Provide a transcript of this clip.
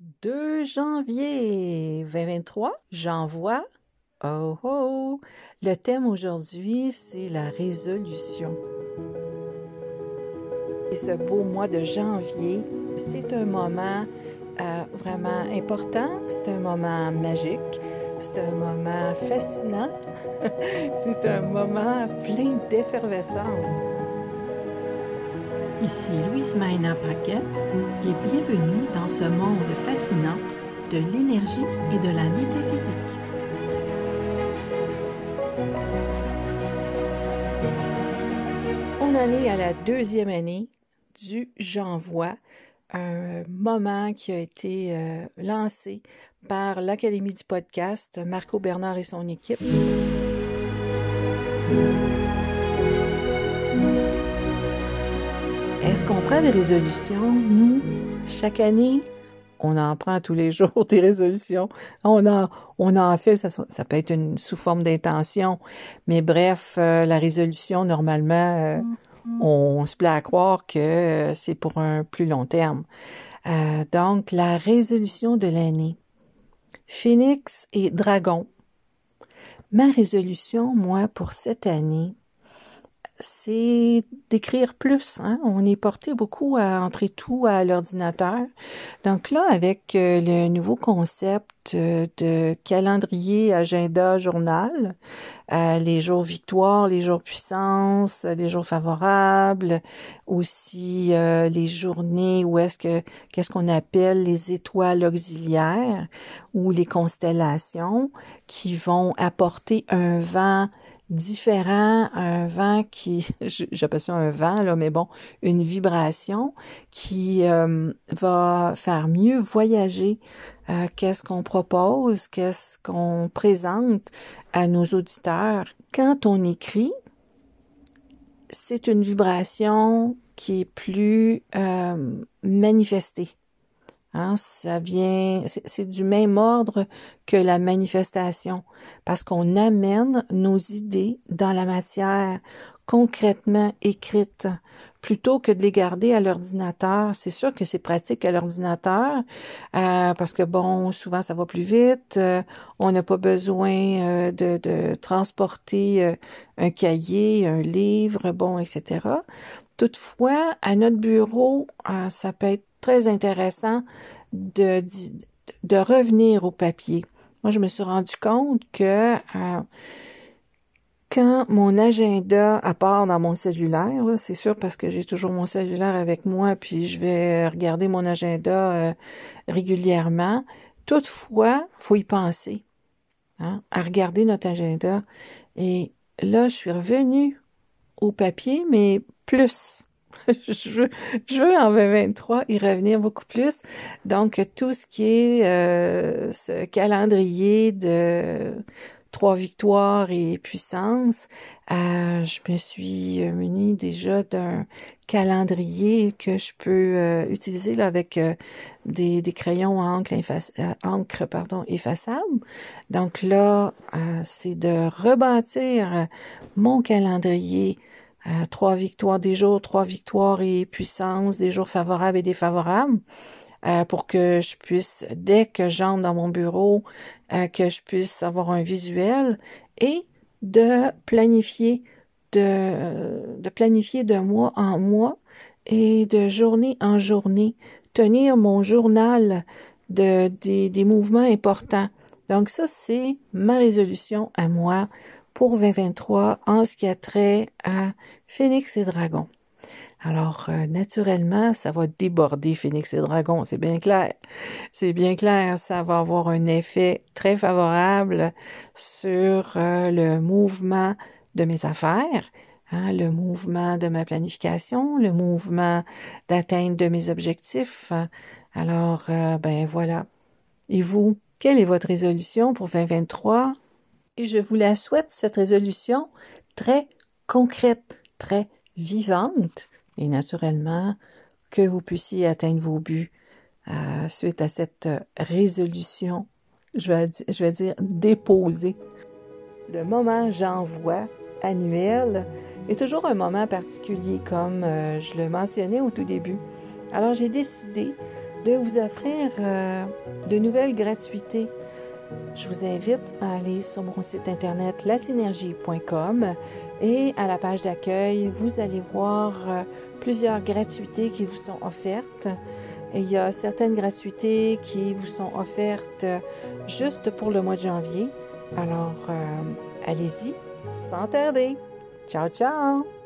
2 janvier 2023, j'envoie. Oh oh! Le thème aujourd'hui, c'est la résolution. Et ce beau mois de janvier, c'est un moment euh, vraiment important, c'est un moment magique, c'est un moment fascinant, c'est un moment plein d'effervescence. Ici Louise Maina Paquette et bienvenue dans ce monde fascinant de l'énergie et de la métaphysique. On en est à la deuxième année du J'envoie, un moment qui a été euh, lancé par l'Académie du podcast, Marco Bernard et son équipe. Est-ce qu'on prend des résolutions? Nous, chaque année, on en prend tous les jours des résolutions. On en, on en fait, ça, ça peut être une, sous forme d'intention, mais bref, euh, la résolution, normalement, euh, on se plaît à croire que euh, c'est pour un plus long terme. donc, la résolution de l'année. Phoenix et Dragon. Ma résolution, moi, pour cette année, c'est d'écrire plus. Hein. On est porté beaucoup à entrer tout à l'ordinateur. Donc là, avec euh, le nouveau concept euh, de calendrier, agenda, journal, euh, les jours victoires, les jours puissance, les jours favorables, aussi les journées où est-ce que qu'est-ce qu'on appelle les étoiles auxiliaires ou les constellations qui vont apporter un vent différent, un vent qui, j'appelle ça un vent, là, mais bon, une vibration qui euh, va faire mieux voyager euh, qu'est-ce qu'on propose, qu'est-ce qu'on présente à nos auditeurs. Quand on écrit, c'est une vibration qui est plus euh, manifestée. Hein, ça vient, c'est du même ordre que la manifestation, parce qu'on amène nos idées dans la matière concrètement écrite, plutôt que de les garder à l'ordinateur. C'est sûr que c'est pratique à l'ordinateur, euh, parce que bon, souvent ça va plus vite, euh, on n'a pas besoin euh, de, de, transporter un cahier, un livre, bon, etc. Toutefois, à notre bureau, ça peut être très intéressant de, revenir au papier. Moi, je me suis rendu compte que euh, quand mon agenda, à part dans mon cellulaire, c'est sûr parce que j'ai toujours mon cellulaire avec moi, puis je vais regarder mon agenda euh, régulièrement. Toutefois, faut y penser, hein, à regarder notre agenda. Et là, je suis revenue au papier, mais plus. je, veux, je veux en 2023 y revenir beaucoup plus. Donc, tout ce qui est euh, ce calendrier de trois victoires et puissance, euh, je me suis munie déjà d'un calendrier que je peux euh, utiliser avec des, crayons à encre, encre effaçable. Donc là, c'est de rebâtir mon calendrier euh, trois victoires des jours, trois victoires et puissance, des jours favorables et défavorables, euh, pour que je puisse, dès que j'entre dans mon bureau, euh, que je puisse avoir un visuel et de planifier de, de planifier de mois en mois et de journée en journée, tenir mon journal de, des, des mouvements importants. Donc ça, c'est ma résolution à moi pour 2023 en ce qui a trait à Phoenix et Dragon. Alors, euh, naturellement, ça va déborder Phoenix et Dragon, c'est bien clair. C'est bien clair, ça va avoir un effet très favorable sur euh, le mouvement de mes affaires, hein, le mouvement de ma planification, le mouvement d'atteinte de mes objectifs. Alors, euh, ben voilà. Et vous, quelle est votre résolution pour 2023? Et je vous la souhaite, cette résolution très concrète, très vivante, et naturellement que vous puissiez atteindre vos buts euh, suite à cette résolution, je vais, je vais dire déposée. Le moment j'envoie annuel est toujours un moment particulier, comme euh, je le mentionnais au tout début. Alors j'ai décidé de vous offrir euh, de nouvelles gratuités. Je vous invite à aller sur mon site internet lasynergie.com et à la page d'accueil, vous allez voir euh, plusieurs gratuités qui vous sont offertes. Il y a certaines gratuités qui vous sont offertes juste pour le mois de janvier. Alors, allez-y sans tarder. Ciao, ciao!